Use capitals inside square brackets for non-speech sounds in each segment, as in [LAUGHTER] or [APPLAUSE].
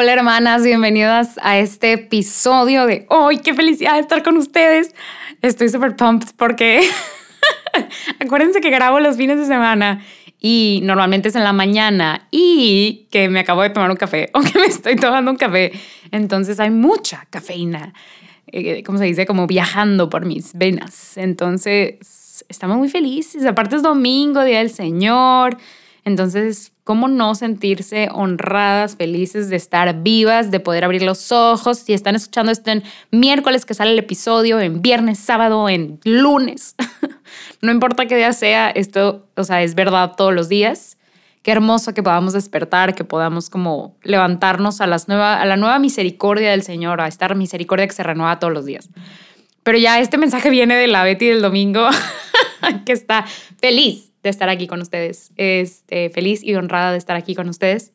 Hola hermanas, bienvenidas a este episodio de hoy. ¡Qué felicidad estar con ustedes! Estoy súper pumped porque [LAUGHS] acuérdense que grabo los fines de semana y normalmente es en la mañana y que me acabo de tomar un café [LAUGHS] o que me estoy tomando un café. Entonces hay mucha cafeína, eh, ¿cómo se dice? Como viajando por mis venas. Entonces estamos muy felices. Aparte es domingo, Día del Señor. Entonces ¿Cómo no sentirse honradas, felices de estar vivas, de poder abrir los ojos? Si están escuchando esto en miércoles que sale el episodio, en viernes, sábado, en lunes. [LAUGHS] no importa qué día sea, esto, o sea, es verdad todos los días. Qué hermoso que podamos despertar, que podamos como levantarnos a, las nueva, a la nueva misericordia del Señor, a esta misericordia que se renueva todos los días. Pero ya este mensaje viene de la Betty del domingo, [LAUGHS] que está feliz de estar aquí con ustedes. Este, feliz y honrada de estar aquí con ustedes.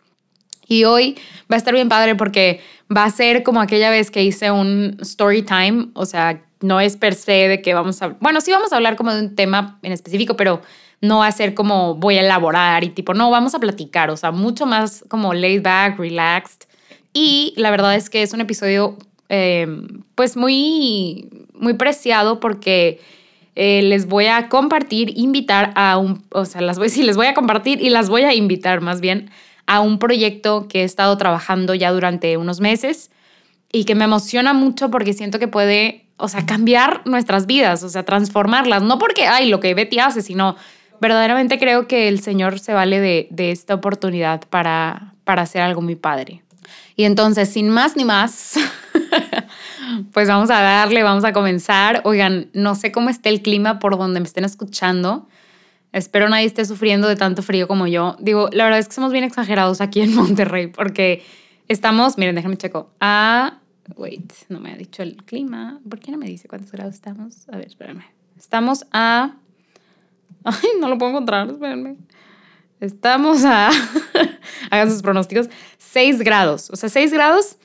Y hoy va a estar bien padre porque va a ser como aquella vez que hice un story time, o sea, no es per se de que vamos a, bueno, sí vamos a hablar como de un tema en específico, pero no va a ser como voy a elaborar y tipo, no, vamos a platicar, o sea, mucho más como laid back, relaxed. Y la verdad es que es un episodio eh, pues muy, muy preciado porque eh, les voy a compartir, invitar a un, o sea, las voy, [LAUGHS] sí, les voy a compartir y las voy a invitar más bien a un proyecto que he estado trabajando ya durante unos meses y que me emociona mucho porque siento que puede, o sea, cambiar nuestras vidas, o sea, transformarlas, no porque, ay, lo que Betty hace, sino verdaderamente creo que el Señor se vale de, de esta oportunidad para, para hacer algo muy padre. Y entonces, sin más ni más, [LAUGHS] pues vamos a darle, vamos a comenzar. Oigan, no sé cómo esté el clima por donde me estén escuchando. Espero nadie esté sufriendo de tanto frío como yo. Digo, la verdad es que somos bien exagerados aquí en Monterrey porque estamos, miren, déjenme checo, a... Wait, no me ha dicho el clima. ¿Por qué no me dice cuántos grados estamos? A ver, espérenme. Estamos a... Ay, no lo puedo encontrar, espérenme. Estamos a... [LAUGHS] Hagan sus pronósticos. 6 grados. O sea, 6 grados.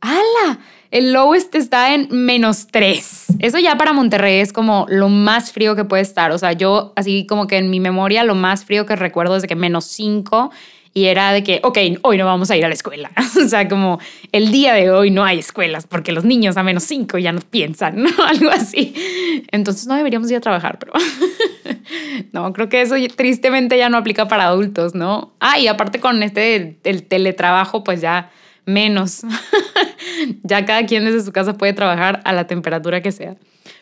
¡Hala! El lowest está en menos 3. Eso ya para Monterrey es como lo más frío que puede estar. O sea, yo así como que en mi memoria lo más frío que recuerdo es de que menos 5 y era de que, ok, hoy no vamos a ir a la escuela. [LAUGHS] o sea, como el día de hoy no hay escuelas porque los niños a menos 5 ya no piensan, [LAUGHS] ¿no? Algo así. Entonces no deberíamos ir a trabajar, pero [LAUGHS] no, creo que eso tristemente ya no aplica para adultos, ¿no? Ah, y aparte con este, el teletrabajo, pues ya menos. [LAUGHS] ya cada quien desde su casa puede trabajar a la temperatura que sea.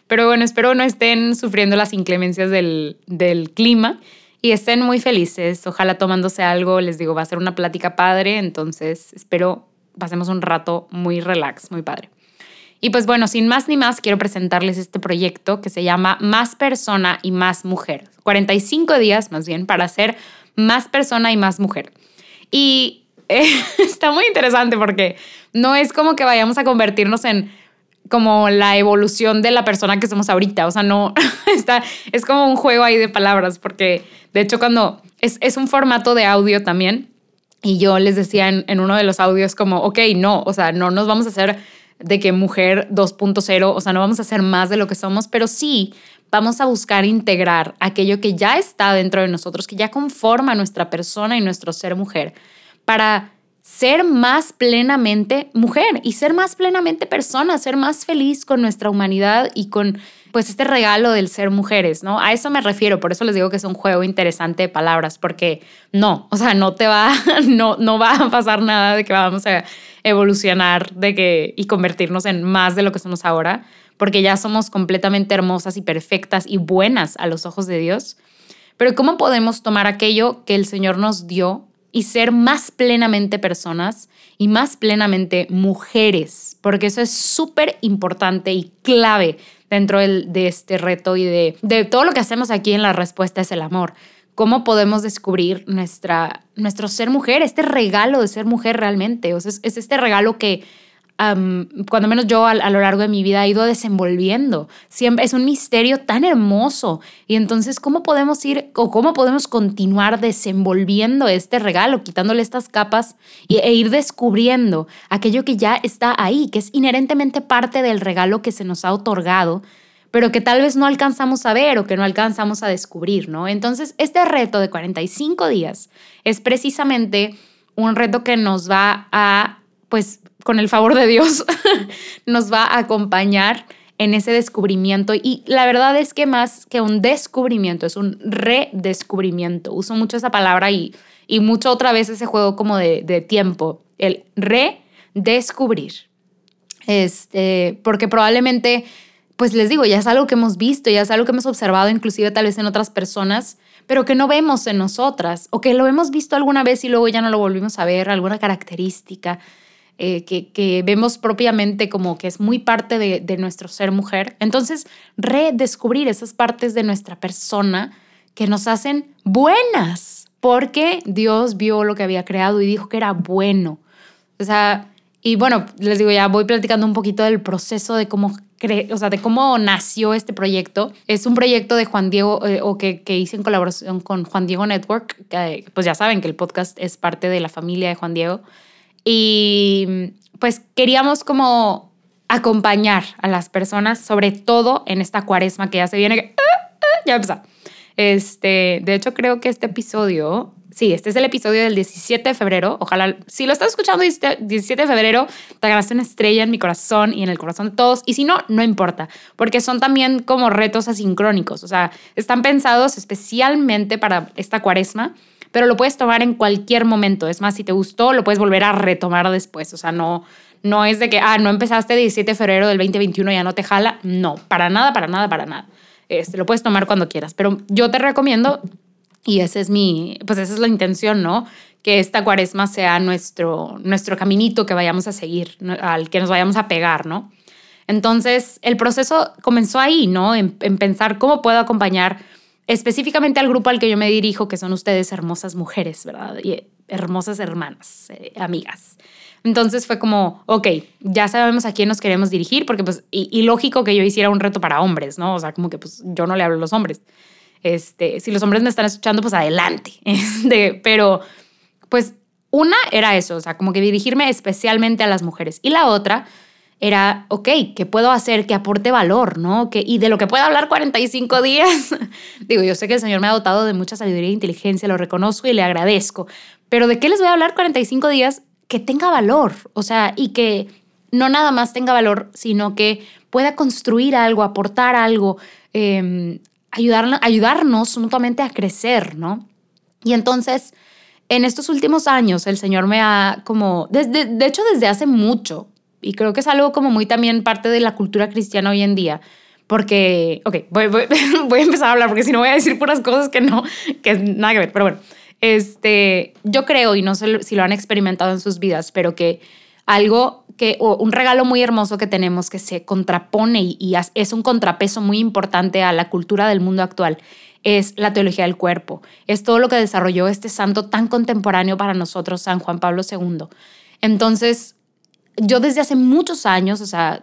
Pero bueno, espero no estén sufriendo las inclemencias del, del clima y estén muy felices. Ojalá tomándose algo, les digo, va a ser una plática padre, entonces espero pasemos un rato muy relax, muy padre. Y pues bueno, sin más ni más, quiero presentarles este proyecto que se llama Más persona y más mujer. 45 días más bien para ser más persona y más mujer. Y [LAUGHS] está muy interesante porque no es como que vayamos a convertirnos en como la evolución de la persona que somos ahorita. O sea, no, [LAUGHS] está, es como un juego ahí de palabras, porque de hecho cuando es, es un formato de audio también, y yo les decía en, en, uno de los audios como, ok, no, o sea, no nos vamos a hacer de que mujer 2.0, o sea, no vamos a hacer más de lo que somos, pero sí vamos a buscar integrar aquello que ya está dentro de nosotros, que ya conforma nuestra persona y nuestro ser mujer para ser más plenamente mujer y ser más plenamente persona, ser más feliz con nuestra humanidad y con pues este regalo del ser mujeres, ¿no? A eso me refiero, por eso les digo que es un juego interesante de palabras, porque no, o sea, no te va, [LAUGHS] no, no va a pasar nada de que vamos a evolucionar de que, y convertirnos en más de lo que somos ahora, porque ya somos completamente hermosas y perfectas y buenas a los ojos de Dios. Pero ¿cómo podemos tomar aquello que el Señor nos dio y ser más plenamente personas y más plenamente mujeres? Porque eso es súper importante y clave dentro de este reto y de, de todo lo que hacemos aquí en la respuesta es el amor cómo podemos descubrir nuestra, nuestro ser mujer, este regalo de ser mujer realmente. O sea, es, este regalo que cuando menos yo a, lo largo de mi vida he ido desenvolviendo. Siempre es un misterio tan hermoso. Y entonces, ¿cómo podemos ir o cómo podemos continuar desenvolviendo este regalo, quitándole estas capas e ir descubriendo aquello que ya está ahí, que es inherentemente parte del regalo que se nos ha otorgado pero que tal vez no alcanzamos a ver o que no alcanzamos a descubrir, ¿no? Entonces, este reto de 45 días es precisamente un reto que nos va a, pues, con el favor de Dios, [LAUGHS] nos va a acompañar en ese descubrimiento. Y la verdad es que más que un descubrimiento, es un redescubrimiento. Uso mucho esa palabra y, y mucho otra vez ese juego como de, de tiempo, el redescubrir. Este, porque probablemente pues les digo, ya es algo que hemos visto, ya es algo que hemos observado inclusive tal vez en otras personas, pero que no vemos en nosotras, o que lo hemos visto alguna vez y luego ya no lo volvimos a ver, alguna característica eh, que, vemos propiamente como que es muy parte de, nuestro ser mujer. Entonces, redescubrir esas partes de nuestra persona que nos hacen buenas, porque Dios vio lo que había creado y dijo que era bueno. O sea, y bueno, les digo, ya voy platicando un poquito del proceso de cómo o sea, de cómo nació este proyecto. Es un proyecto de Juan Diego, eh, o que, que, hice en colaboración con Juan Diego Network, pues ya saben que el podcast es parte de la familia de Juan Diego. Y pues queríamos como acompañar a las personas, sobre todo en esta cuaresma que ya se viene, ah, ah, ya empezó. Este, de hecho, creo que este episodio Sí, este es el episodio del 17 de febrero. Ojalá, si lo estás escuchando 17 de febrero, te ganaste una estrella en mi corazón y en el corazón de todos. Y si no, no importa, porque son también como retos asincrónicos. O sea, están pensados especialmente para esta cuaresma, pero lo puedes tomar en cualquier momento. Es más, si te gustó, lo puedes volver a retomar después. O sea, no, no es de que, ah, no empezaste el 17 de febrero del 2021 y ya no te jala. No, para nada, para nada, para nada. Este, lo puedes tomar cuando quieras, pero yo te recomiendo y ese es mi, pues esa es la intención, ¿no? Que esta cuaresma sea nuestro, nuestro caminito que vayamos a seguir, al que nos vayamos a pegar, ¿no? Entonces, el proceso comenzó ahí, ¿no? En, pensar cómo puedo acompañar específicamente al grupo al que yo me dirijo, que son ustedes hermosas mujeres, ¿verdad? Y hermosas hermanas, eh, amigas. Entonces fue como, ok, ya sabemos a quién nos queremos dirigir, porque pues, y, y, lógico que yo hiciera un reto para hombres, ¿no? O sea, como que pues yo no le hablo a los hombres. Este, si los hombres me están escuchando, pues adelante. [LAUGHS] Este, pero, pues, una era eso, o sea, como que dirigirme especialmente a las mujeres. Y la otra era, ok, ¿qué puedo hacer que aporte valor, no? Y de lo que pueda hablar 45 días. [LAUGHS] Digo, yo sé que el Señor me ha dotado de mucha sabiduría e inteligencia, lo reconozco y le agradezco. Pero ¿de qué les voy a hablar 45 días que tenga valor? O sea, y que no nada más tenga valor, sino que pueda construir algo, aportar algo, eh, ayudar, ayudarnos mutuamente a crecer, ¿no? Y entonces, en estos últimos años, el Señor me ha como, desde, de hecho desde hace mucho, y creo que es algo como muy también parte de la cultura cristiana hoy en día, porque, ok, voy, voy, [LAUGHS] voy a empezar a hablar porque si no voy a decir puras cosas que no, que nada que ver, pero bueno, este, yo creo, y no sé si lo han experimentado en sus vidas, pero que algo que, o un regalo muy hermoso que tenemos que se contrapone y, es un contrapeso muy importante a la cultura del mundo actual, es la teología del cuerpo. Es todo lo que desarrolló este santo tan contemporáneo para nosotros, San Juan Pablo II. Entonces, yo desde hace muchos años, o sea,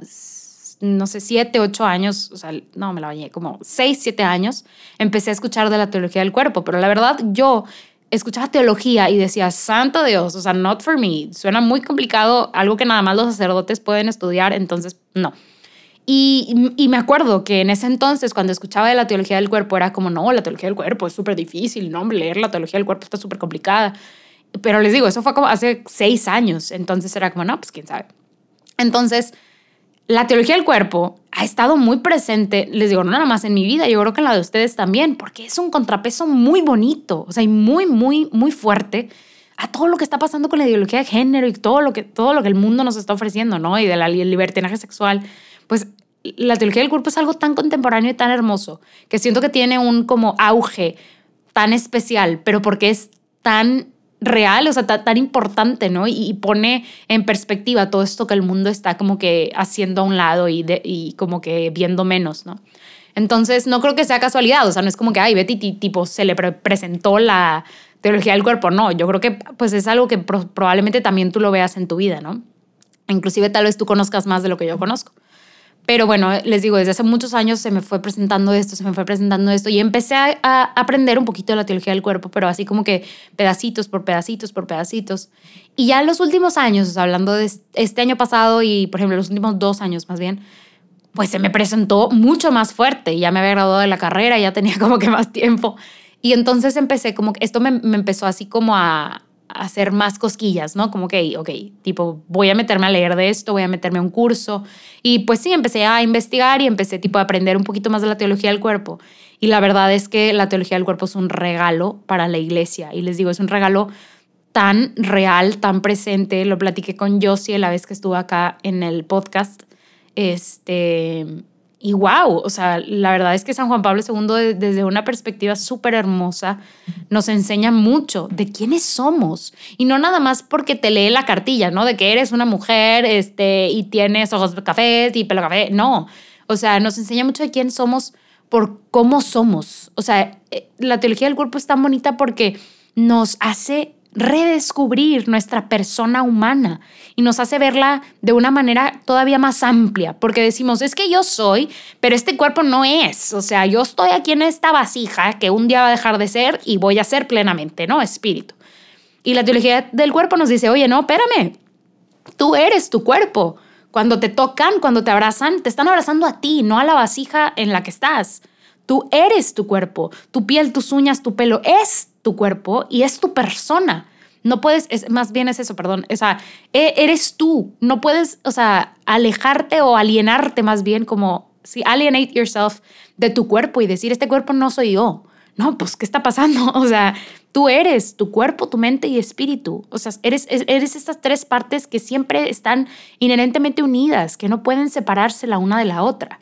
no sé, siete, ocho años, o sea, no me la bañé, como seis, siete años, empecé a escuchar de la teología del cuerpo, pero la verdad yo escuchaba teología y decía, santo Dios, o sea, not for me. Suena muy complicado, algo que nada más los sacerdotes pueden estudiar, entonces no. Y, y, me acuerdo que en ese entonces, cuando escuchaba de la teología del cuerpo, era como, no, la teología del cuerpo es súper difícil, no, leer la teología del cuerpo está súper complicada. Pero les digo, eso fue como hace seis años, entonces era como, no, pues quién sabe. Entonces, la teología del cuerpo ha estado muy presente, les digo, no nada más en mi vida, yo creo que en la de ustedes también, porque es un contrapeso muy bonito, o sea, y muy, muy, muy fuerte a todo lo que está pasando con la ideología de género y todo lo que, todo lo que el mundo nos está ofreciendo, ¿no? Y del libertinaje sexual. Pues la teología del cuerpo es algo tan contemporáneo y tan hermoso que siento que tiene un como auge tan especial, pero porque es tan real, o sea, tan, importante, ¿no? Y, pone en perspectiva todo esto que el mundo está como que haciendo a un lado y, y como que viendo menos, ¿no? Entonces, no creo que sea casualidad, o sea, no es como que, ay, Betty, tipo, se le presentó la teología del cuerpo, no, yo creo que pues es algo que probablemente también tú lo veas en tu vida, ¿no? Inclusive tal vez tú conozcas más de lo que yo conozco. Pero bueno, les digo, desde hace muchos años se me fue presentando esto, se me fue presentando esto y empecé a, aprender un poquito de la teología del cuerpo, pero así como que pedacitos por pedacitos por pedacitos. Y ya en los últimos años, hablando de este año pasado y por ejemplo los últimos dos años más bien, pues se me presentó mucho más fuerte. Ya me había graduado de la carrera, ya tenía como que más tiempo. Y entonces empecé como que esto me, me empezó así como a, hacer más cosquillas, ¿no? Como que, ok, tipo, voy a meterme a leer de esto, voy a meterme a un curso. Y pues sí, empecé a investigar y empecé tipo a aprender un poquito más de la teología del cuerpo. Y la verdad es que la teología del cuerpo es un regalo para la iglesia. Y les digo, es un regalo tan real, tan presente. Lo platiqué con Josie la vez que estuvo acá en el podcast. Este, y wow, o sea, la verdad es que San Juan Pablo II desde una perspectiva súper hermosa nos enseña mucho de quiénes somos y no nada más porque te lee la cartilla, ¿no? De que eres una mujer este, y tienes ojos cafés y pelo café, no. O sea, nos enseña mucho de quién somos por cómo somos. O sea, eh, la teología del cuerpo es tan bonita porque nos hace redescubrir nuestra persona humana y nos hace verla de una manera todavía más amplia, porque decimos, es que yo soy, pero este cuerpo no es, o sea, yo estoy aquí en esta vasija que un día va a dejar de ser y voy a ser plenamente, ¿no? Espíritu. Y la teología del cuerpo nos dice, oye, no, espérame, tú eres tu cuerpo. Cuando te tocan, cuando te abrazan, te están abrazando a ti, no a la vasija en la que estás. Tú eres tu cuerpo, tu piel, tus uñas, tu pelo es tu cuerpo y es tu persona. No puedes, es, más bien es eso, perdón. O sea, e, eres tú. No puedes, o sea, alejarte o alienarte más bien como, si alienate yourself de tu cuerpo y decir, este cuerpo no soy yo. No, pues, ¿qué está pasando? [LAUGHS] O sea, tú eres tu cuerpo, tu mente y espíritu. O sea, eres, eres estas tres partes que siempre están inherentemente unidas, que no pueden separarse la una de la otra.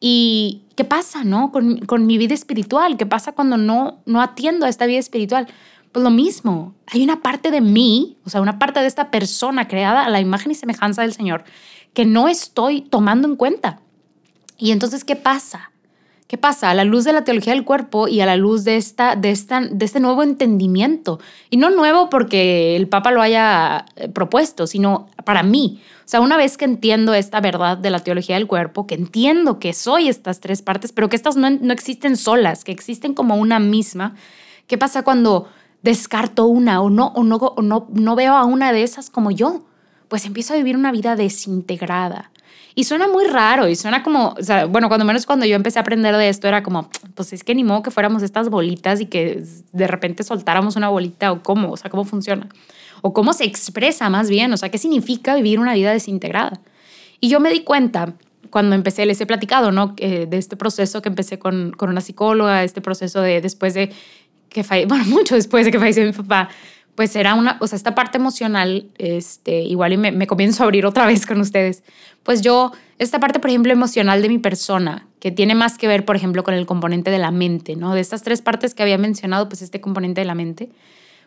¿Y qué pasa, no? Con, con mi vida espiritual, ¿qué pasa cuando no, no atiendo a esta vida espiritual? Pues lo mismo, hay una parte de mí, o sea, una parte de esta persona creada a la imagen y semejanza del Señor que no estoy tomando en cuenta. Y entonces, ¿qué pasa? ¿Qué pasa? A la luz de la teología del cuerpo y a la luz de, esta, de, esta, de este nuevo entendimiento. Y no nuevo porque el Papa lo haya eh, propuesto, sino para mí. O sea, una vez que entiendo esta verdad de la teología del cuerpo, que entiendo que soy estas tres partes, pero que estas no, no existen solas, que existen como una misma, ¿qué pasa cuando descarto una o no, o no, o no, no veo a una de esas como yo? Pues empiezo a vivir una vida desintegrada y suena muy raro y suena como, o sea, bueno, cuando menos cuando yo empecé a aprender de esto era como, pues es que ni modo que fuéramos estas bolitas y que de repente soltáramos una bolita o cómo, o sea, cómo funciona. O cómo se expresa más bien, o sea, qué significa vivir una vida desintegrada. Y yo me di cuenta cuando empecé, les he platicado, ¿no? de este proceso que empecé con, con una psicóloga, este proceso de después de que falle, [LAUGHS] bueno, mucho después de que falleció mi papá, pues era una, o sea, esta parte emocional, este, igual y me, me, comienzo a abrir otra vez con ustedes, pues yo, esta parte, por ejemplo, emocional de mi persona, que tiene más que ver, por ejemplo, con el componente de la mente, ¿no? De estas tres partes que había mencionado, pues este componente de la mente,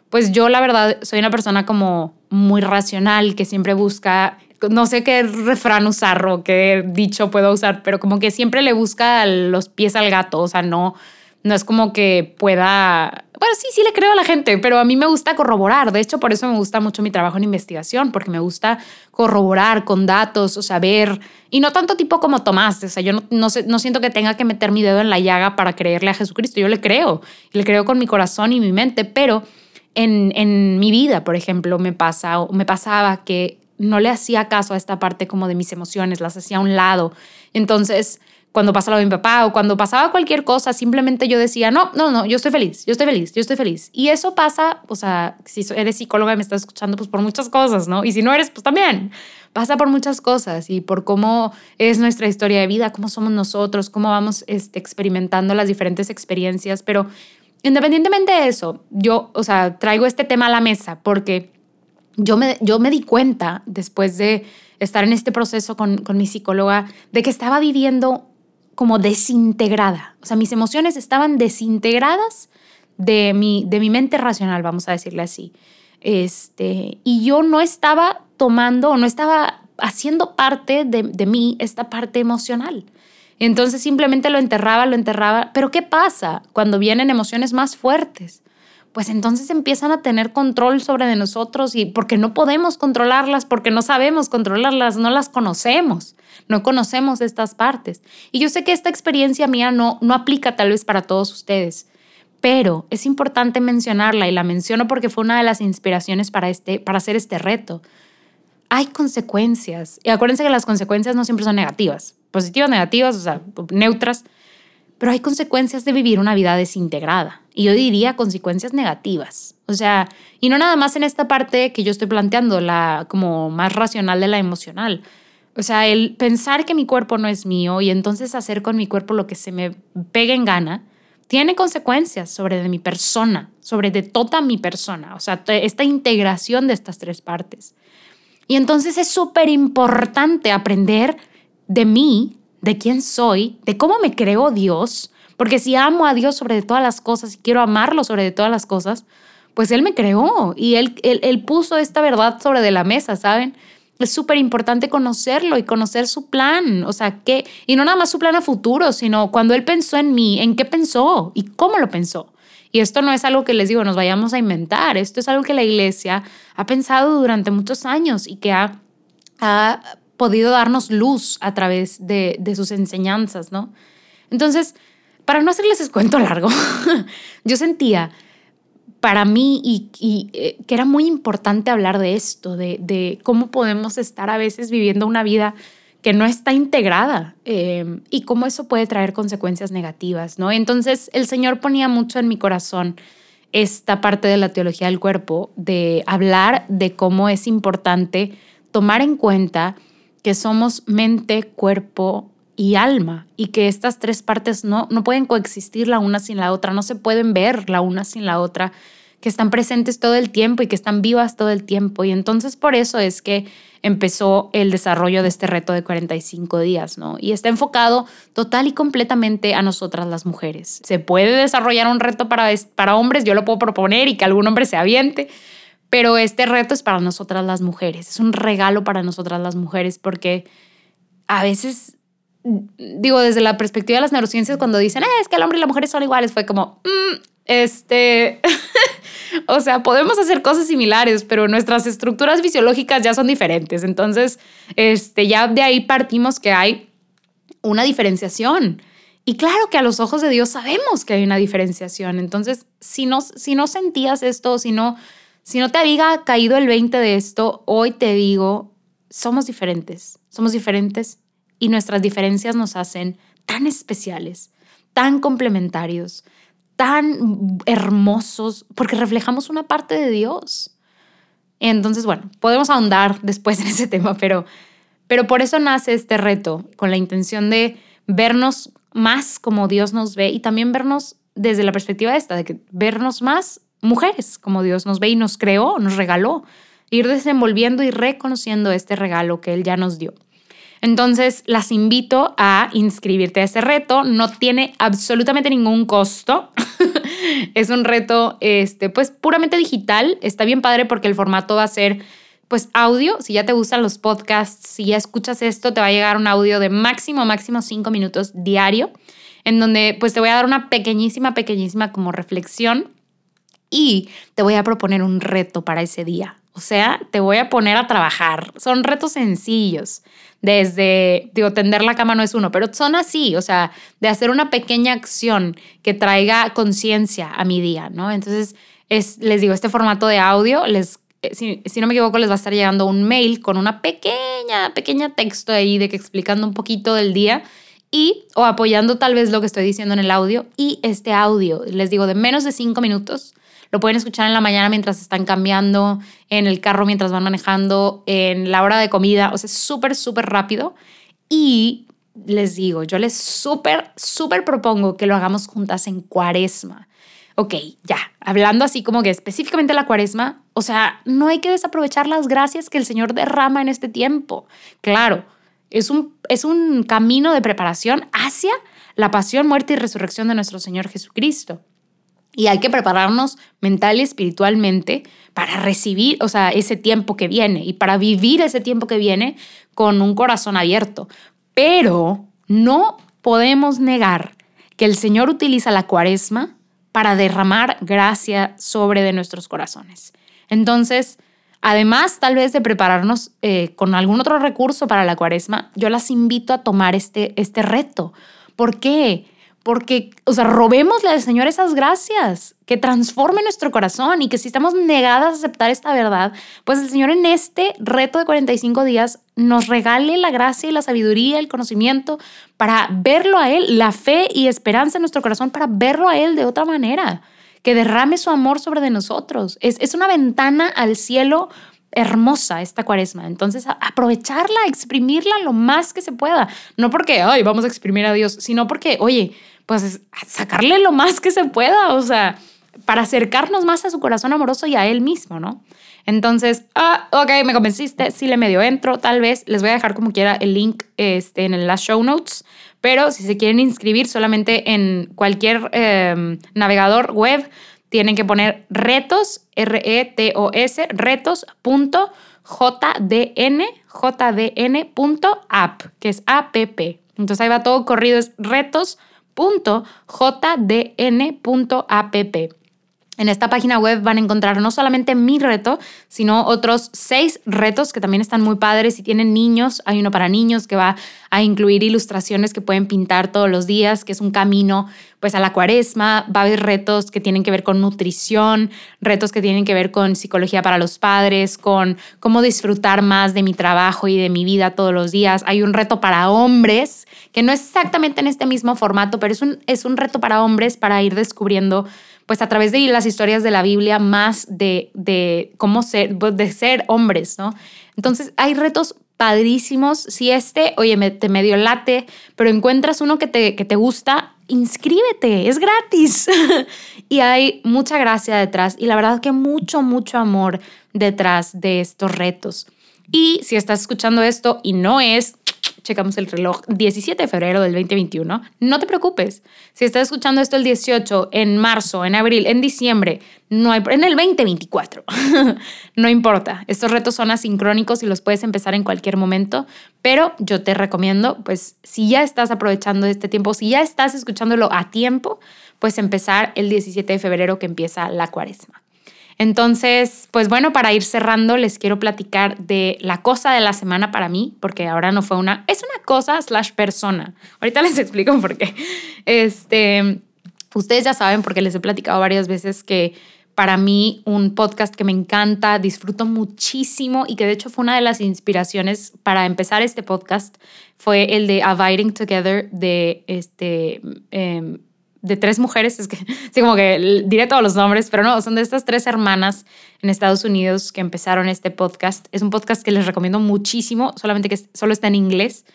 pues yo la verdad soy una persona como muy racional, que siempre busca, no sé qué refrán usar o qué dicho puedo usar, pero como que siempre le busca los pies al gato, o sea, no no es como que pueda, bueno, sí, sí le creo a la gente, pero a mí me gusta corroborar. De hecho, por eso me gusta mucho mi trabajo en investigación, porque me gusta corroborar con datos, o saber, y no tanto tipo como Tomás, o sea, yo no, no, siento que tenga que meter mi dedo en la llaga para creerle a Jesucristo, yo le creo, le creo con mi corazón y mi mente, pero en, en mi vida, por ejemplo, me, pasa, me pasaba que no le hacía caso a esta parte como de mis emociones, las hacía a un lado. Entonces, cuando pasaba mi papá o cuando pasaba cualquier cosa, simplemente yo decía, no, no, no, yo estoy feliz, yo estoy feliz, yo estoy feliz. Y eso pasa, o sea, si eres psicóloga y me estás escuchando, pues por muchas cosas, ¿no? Y si no eres, pues también. Pasa por muchas cosas y por cómo es nuestra historia de vida, cómo somos nosotros, cómo vamos este, experimentando las diferentes experiencias. Pero independientemente de eso, yo, o sea, traigo este tema a la mesa porque yo me, yo me di cuenta después de estar en este proceso con, con mi psicóloga de que estaba viviendo como desintegrada. O sea, mis emociones estaban desintegradas de mi, de mi mente racional, vamos a decirle así. Este, y yo no estaba tomando o no estaba haciendo parte de, de mí esta parte emocional. Entonces simplemente lo enterraba, lo enterraba. Pero ¿qué pasa cuando vienen emociones más fuertes? Pues entonces empiezan a tener control sobre de nosotros y porque no podemos controlarlas, porque no sabemos controlarlas, no las conocemos, no conocemos estas partes. Y yo sé que esta experiencia mía no, no aplica tal vez para todos ustedes, pero es importante mencionarla y la menciono porque fue una de las inspiraciones para, este, para hacer este reto. Hay consecuencias y acuérdense que las consecuencias no siempre son negativas, positivas, negativas, o sea, neutras, pero hay consecuencias de vivir una vida desintegrada y yo diría consecuencias negativas. O sea, y no nada más en esta parte que yo estoy planteando, la como más racional de la emocional. O sea, el pensar que mi cuerpo no es mío y entonces hacer con mi cuerpo lo que se me pegue en gana, tiene consecuencias sobre de mi persona, sobre de toda mi persona, o sea, esta integración de estas tres partes. Y entonces es súper importante aprender de mí, de quién soy, de cómo me creo Dios, porque si amo a Dios sobre todas las cosas y quiero amarlo sobre todas las cosas, pues Él me creó y Él, él, él puso esta verdad sobre de la mesa, ¿saben? es súper importante conocerlo y conocer su plan, o sea, qué, y no nada más su plan a futuro, sino cuando él pensó en mí, en qué pensó y cómo lo pensó. Y esto no es algo que les digo, nos vayamos a inventar, esto es algo que la iglesia ha pensado durante muchos años y que ha, ha podido darnos luz a través de, de sus enseñanzas, ¿no? Entonces, para no hacerles cuento largo, [LAUGHS] yo sentía para mí y, eh, que era muy importante hablar de esto, de, cómo podemos estar a veces viviendo una vida que no está integrada eh, y cómo eso puede traer consecuencias negativas, ¿no? Entonces el Señor ponía mucho en mi corazón esta parte de la teología del cuerpo, de hablar de cómo es importante tomar en cuenta que somos mente, cuerpo y alma y que estas tres partes no, no pueden coexistir la una sin la otra, no se pueden ver la una sin la otra, que están presentes todo el tiempo y que están vivas todo el tiempo. Y entonces por eso es que empezó el desarrollo de este reto de 45 días, ¿no? Y está enfocado total y completamente a nosotras las mujeres. Se puede desarrollar un reto para, para hombres, yo lo puedo proponer y que algún hombre se aviente, pero este reto es para nosotras las mujeres, es un regalo para nosotras las mujeres porque a veces digo, desde la perspectiva de las neurociencias, cuando dicen, eh, es que el hombre y la mujer son iguales, fue como, mm, este, [LAUGHS] o sea, podemos hacer cosas similares, pero nuestras estructuras fisiológicas ya son diferentes. Entonces, este, ya de ahí partimos que hay una diferenciación. Y claro que a los ojos de Dios sabemos que hay una diferenciación. Entonces, si no, si no sentías esto, si no, si no te había caído el 20 de esto, hoy te digo, somos diferentes, somos diferentes y nuestras diferencias nos hacen tan especiales, tan complementarios, tan hermosos, porque reflejamos una parte de Dios. Entonces, bueno, podemos ahondar después en ese tema, pero, pero por eso nace este reto, con la intención de vernos más como Dios nos ve y también vernos desde la perspectiva esta, de que vernos más mujeres como Dios nos ve y nos creó, nos regaló, ir desenvolviendo y reconociendo este regalo que Él ya nos dio. Entonces, las invito a inscribirte a este reto. No tiene absolutamente ningún costo. [LAUGHS] es un reto, este, pues, puramente digital. Está bien padre porque el formato va a ser, pues, audio. Si ya te gustan los podcasts, si ya escuchas esto, te va a llegar un audio de máximo, máximo cinco minutos diario, en donde, pues, te voy a dar una pequeñísima, pequeñísima como reflexión y te voy a proponer un reto para ese día. O sea, te voy a poner a trabajar. Son retos sencillos desde, digo, tender la cama no es uno, pero son así, o sea, de hacer una pequeña acción que traiga conciencia a mi día, ¿no? Entonces, es, les digo, este formato de audio, les, eh, si, si, no me equivoco, les va a estar llegando un mail con una pequeña, pequeña texto ahí de que explicando un poquito del día y o apoyando tal vez lo que estoy diciendo en el audio y este audio, les digo, de menos de cinco minutos lo pueden escuchar en la mañana mientras están cambiando, en el carro mientras van manejando, en la hora de comida. O sea, es súper, súper rápido. Y les digo, yo les súper, súper propongo que lo hagamos juntas en cuaresma. Ok, ya, hablando así como que específicamente la cuaresma, O sea, no hay que desaprovechar las gracias que el Señor derrama en este tiempo. Claro, es un, es un camino de preparación hacia la pasión, muerte y resurrección de nuestro Señor Jesucristo. Y hay que prepararnos mental y espiritualmente para recibir, o sea, ese tiempo que viene y para vivir ese tiempo que viene con un corazón abierto. Pero no podemos negar que el Señor utiliza la cuaresma para derramar gracia sobre de nuestros corazones. Entonces, además tal vez de prepararnos eh, con algún otro recurso para la cuaresma, yo las invito a tomar este, este reto. ¿Por qué? Porque, o sea, robémosle al Señor esas gracias, que transforme nuestro corazón y que si estamos negadas a aceptar esta verdad, pues el Señor en este reto de 45 días nos regale la gracia y la sabiduría, el conocimiento para verlo a Él, la fe y esperanza en nuestro corazón para verlo a Él de otra manera, que derrame su amor sobre de nosotros. Es, es una ventana al cielo hermosa esta cuaresma. Entonces, aprovecharla, exprimirla lo más que se pueda. No porque, ay, vamos a exprimir a Dios, sino porque, oye, pues sacarle lo más que se pueda, o sea, para acercarnos más a su corazón amoroso y a Él mismo, ¿no? Entonces, ah, ok, me convenciste, sí le medio entro, tal vez, les voy a dejar como quiera el link este, en las show notes, pero si se quieren inscribir solamente en cualquier em, navegador web, tienen que poner retos, R-E-T-O-S, retos.jdn, jdn.app, que es app. Entonces ahí va todo corrido, es retos.jdn.app. En esta página web van a encontrar no solamente mi reto, sino otros seis retos que también están muy padres. Si tienen niños, hay uno para niños que va a incluir ilustraciones que pueden pintar todos los días, que es un camino pues a la cuaresma. Va a haber retos que tienen que ver con nutrición, retos que tienen que ver con psicología para los padres, con cómo disfrutar más de mi trabajo y de mi vida todos los días. Hay un reto para hombres, que no es exactamente en este mismo formato, pero es un, es un reto para hombres para ir descubriendo pues a través de las historias de la Biblia más de, cómo ser, pues, de ser hombres, ¿no? Entonces hay retos padrísimos. Si este, oye, me, te medio late, pero encuentras uno que te, que te gusta, inscríbete, es gratis. [LAUGHS] y hay mucha gracia detrás y la verdad que mucho, mucho amor detrás de estos retos. Y si estás escuchando esto y no es checamos el reloj, 17 de febrero del 2021, no te preocupes. Si estás escuchando esto el 18, en marzo, en abril, en diciembre, no hay, en el 2024, [LAUGHS] no importa. Estos retos son asincrónicos y los puedes empezar en cualquier momento, pero yo te recomiendo, pues si ya estás aprovechando este tiempo, si ya estás escuchándolo a tiempo, pues empezar el 17 de febrero que empieza la cuaresma. Entonces, pues bueno, para ir cerrando, les quiero platicar de la cosa de la semana para mí, porque ahora no fue una, es una cosa slash persona. Ahorita les [LAUGHS] explico por qué. Este, ustedes ya saben, porque les he platicado varias veces que para mí un podcast que me encanta, disfruto muchísimo y que de hecho fue una de las inspiraciones para empezar este podcast, fue el de Abiding Together de este... Em, de tres mujeres, es que [LAUGHS] sí, como que diré todos los nombres, pero no, son de estas tres hermanas en Estados Unidos que empezaron este podcast. Es un podcast que les recomiendo muchísimo, solamente que solo está en inglés,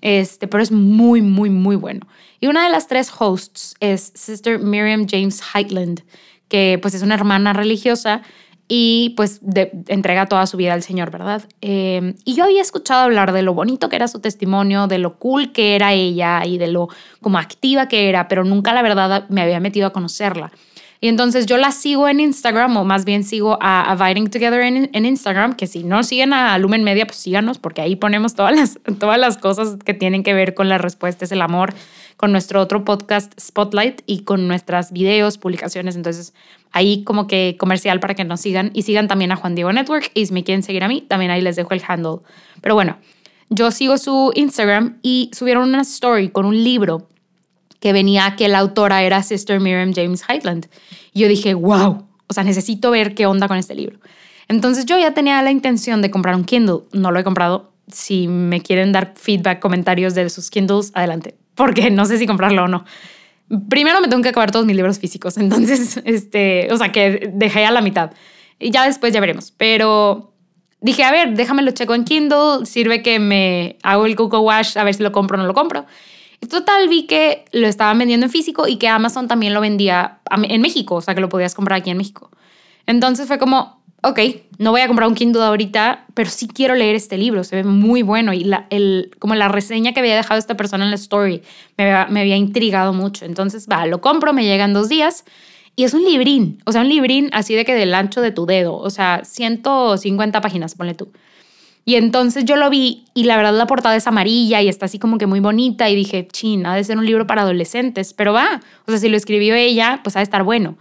este, pero es muy, muy, muy bueno. Y una de las tres hosts es Sister Miriam James Heitland, que pues es una hermana religiosa y pues entrega toda su vida al Señor, ¿verdad? Eh, y yo había escuchado hablar de lo bonito que era su testimonio, de lo cool que era ella y de lo como activa que era, pero nunca la verdad me había metido a conocerla. Y entonces yo la sigo en Instagram, o más bien sigo a Abiding Together en, en, Instagram, que si no siguen a Lumen Media, pues síganos, porque ahí ponemos todas las, todas las cosas que tienen que ver con la respuesta, es el amor, con nuestro otro podcast Spotlight y con nuestras videos, publicaciones. Entonces, ahí como que comercial para que nos sigan y sigan también a Juan Diego Network. Y si me quieren seguir a mí, también ahí les dejo el handle. Pero bueno, yo sigo su Instagram y subieron una story con un libro que venía que la autora era Sister Miriam James Heitland. Y yo dije, wow, o sea, necesito ver qué onda con este libro. Entonces yo ya tenía la intención de comprar un Kindle. No lo he comprado. Si me quieren dar feedback, comentarios de sus Kindles, adelante porque no sé si comprarlo o no. Primero me tengo que acabar todos mis libros físicos, [LAUGHS] entonces, este, o sea, que dejé a la mitad. Y ya después ya veremos. Pero dije, a ver, déjame lo checo en Kindle, sirve que me hago el Google Wash a ver si lo compro o no lo compro. Y total vi que lo estaban vendiendo en físico y que Amazon también lo vendía en México, o sea, que lo podías comprar aquí en México. Entonces fue como, ok, no voy a comprar un Kindle ahorita, pero sí quiero leer este libro, se ve muy bueno y como la reseña que había dejado esta persona en la story me había, me había intrigado mucho. Entonces, va, lo compro, me llegan dos días y es un librín, o sea, un librín así de que del ancho de tu dedo, o sea, 150 páginas, ponle tú. Y entonces yo lo vi y la verdad la portada es amarilla y está así como que muy bonita y dije, chin, ha de ser un libro para adolescentes, pero va, o sea, si lo escribió ella, pues ha de estar bueno.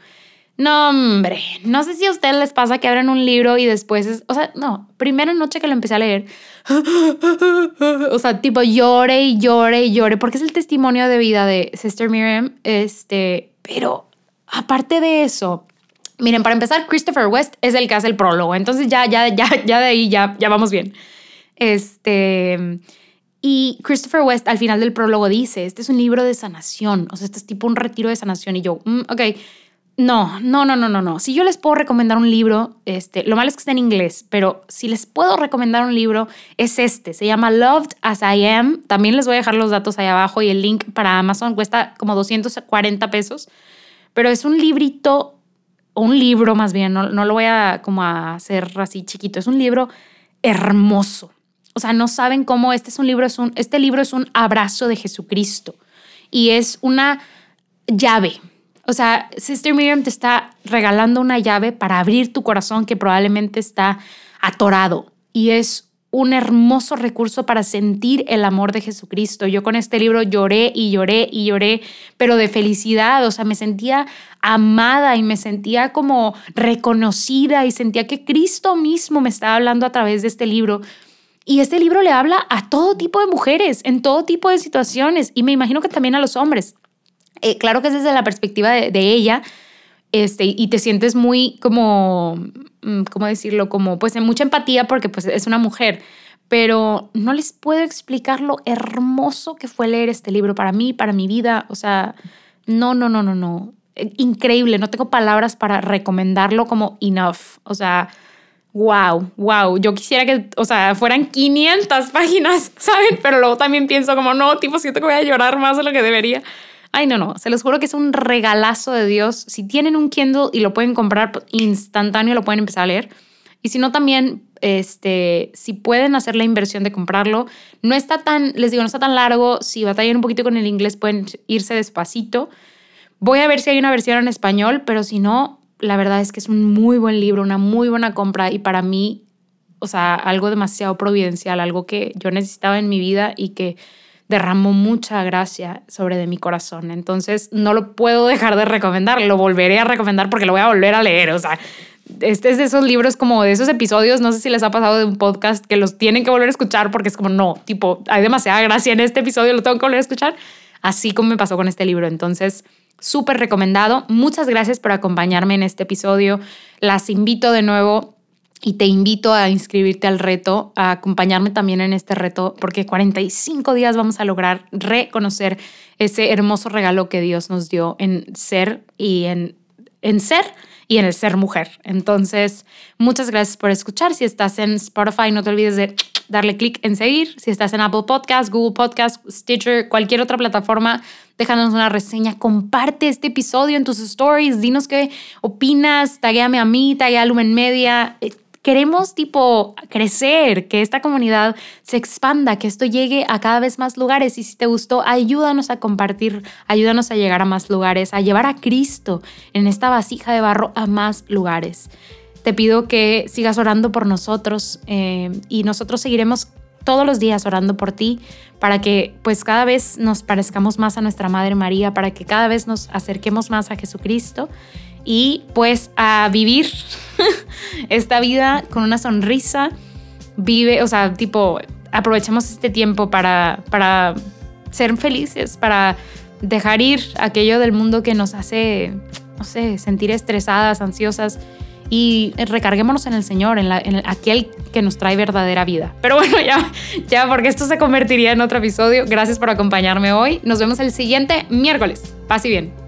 No, hombre, no sé si a ustedes les pasa que abren un libro y después es, o sea, no, primera noche que lo empecé a leer, [LAUGHS] o sea, tipo llore y llore y llore, porque es el testimonio de vida de Sister Miriam, este, pero aparte de eso, Miren, para empezar, Christopher West es el que hace el prólogo, entonces ya, ya, ya, ya de ahí ya, ya vamos bien. Este, y Christopher West al final del prólogo dice, este es un libro de sanación, o sea, este es tipo un retiro de sanación y yo, mm, ok, no, no, no, no, no, no. Si yo les puedo recomendar un libro, este, lo malo es que está en inglés, pero si les puedo recomendar un libro, es este. Se llama Loved as I Am. También les voy a dejar los datos ahí abajo y el link para Amazon cuesta como 240 pesos. Pero es un librito un libro más bien, no, lo voy a como a hacer así chiquito, es un libro hermoso. O sea, no saben cómo este es un libro, es un, este libro es un abrazo de Jesucristo y es una llave. O sea, Sister Miriam te está regalando una llave para abrir tu corazón que probablemente está atorado y es un hermoso recurso para sentir el amor de Jesucristo. Yo con este libro lloré y lloré y lloré, pero de felicidad, o sea, me sentía amada y me sentía como reconocida y sentía que Cristo mismo me estaba hablando a través de este libro. Y este libro le habla a todo tipo de mujeres, en todo tipo de situaciones, y me imagino que también a los hombres. Eh, claro que es desde la perspectiva de, de ella, este, y te sientes muy como Mm, ¿cómo decirlo? Como pues en mucha empatía porque pues es una mujer, pero no les puedo explicar lo hermoso que fue leer este libro para mí, para mi vida, o sea, no, no, no, no, no, increíble, no tengo palabras para recomendarlo como enough, o sea, wow, wow, yo quisiera que, o sea, fueran 500 [LAUGHS] páginas, ¿saben? Pero luego también pienso como, no, tipo, siento que voy a llorar más de lo que debería. Ay, no, no, se los juro que es un regalazo de Dios. Si tienen un Kindle y lo pueden comprar pues, instantáneo, lo pueden empezar a leer. Y si no, también, este, si pueden hacer la inversión de comprarlo, no está tan, les digo, no está tan largo. Si batallan un poquito con el inglés, pueden irse despacito. Voy a ver si hay una versión en español, pero si no, la verdad es que es un muy buen libro, una muy buena compra y para mí, o sea, algo demasiado providencial, algo que yo necesitaba en mi vida y que derramó mucha gracia sobre de mi corazón. Entonces no lo puedo dejar de recomendar, lo volveré a recomendar porque lo voy a volver a leer. O sea, este es de esos libros como de esos episodios, no sé si les ha pasado de un podcast que los tienen que volver a escuchar porque es como, no, tipo, hay demasiada gracia en este episodio, lo tengo que volver a escuchar. Así como me pasó con este libro. Entonces, súper recomendado. Muchas gracias por acompañarme en este episodio. Las invito de nuevo y te invito a inscribirte al reto, a acompañarme también en este reto, porque 45 días vamos a lograr reconocer ese hermoso regalo que Dios nos dio en ser y en, en ser y en el ser mujer. Entonces, muchas gracias por escuchar. Si estás en Spotify, no te olvides de darle clic en seguir. Si estás en Apple Podcast, Google Podcast, Stitcher, cualquier otra plataforma, déjanos una reseña. Comparte este episodio en tus stories. Dinos qué opinas. Taguéame a mí, taguea a Lumen Media Queremos tipo crecer, que esta comunidad se expanda, que esto llegue a cada vez más lugares y si te gustó, ayúdanos a compartir, ayúdanos a llegar a más lugares, a llevar a Cristo en esta vasija de barro a más lugares. Te pido que sigas orando por nosotros eh, y nosotros seguiremos todos los días orando por ti para que pues cada vez nos parezcamos más a nuestra Madre María, para que cada vez nos acerquemos más a Jesucristo y pues a vivir [LAUGHS] esta vida con una sonrisa. Vive, o sea, tipo, aprovechemos este tiempo para, para ser felices, para dejar ir aquello del mundo que nos hace, no sé, sentir estresadas, ansiosas y recarguémonos en el Señor, en, en, aquel que nos trae verdadera vida. Pero bueno, ya, ya, porque esto se convertiría en otro episodio. Gracias por acompañarme hoy. Nos vemos el siguiente miércoles. Paz y bien.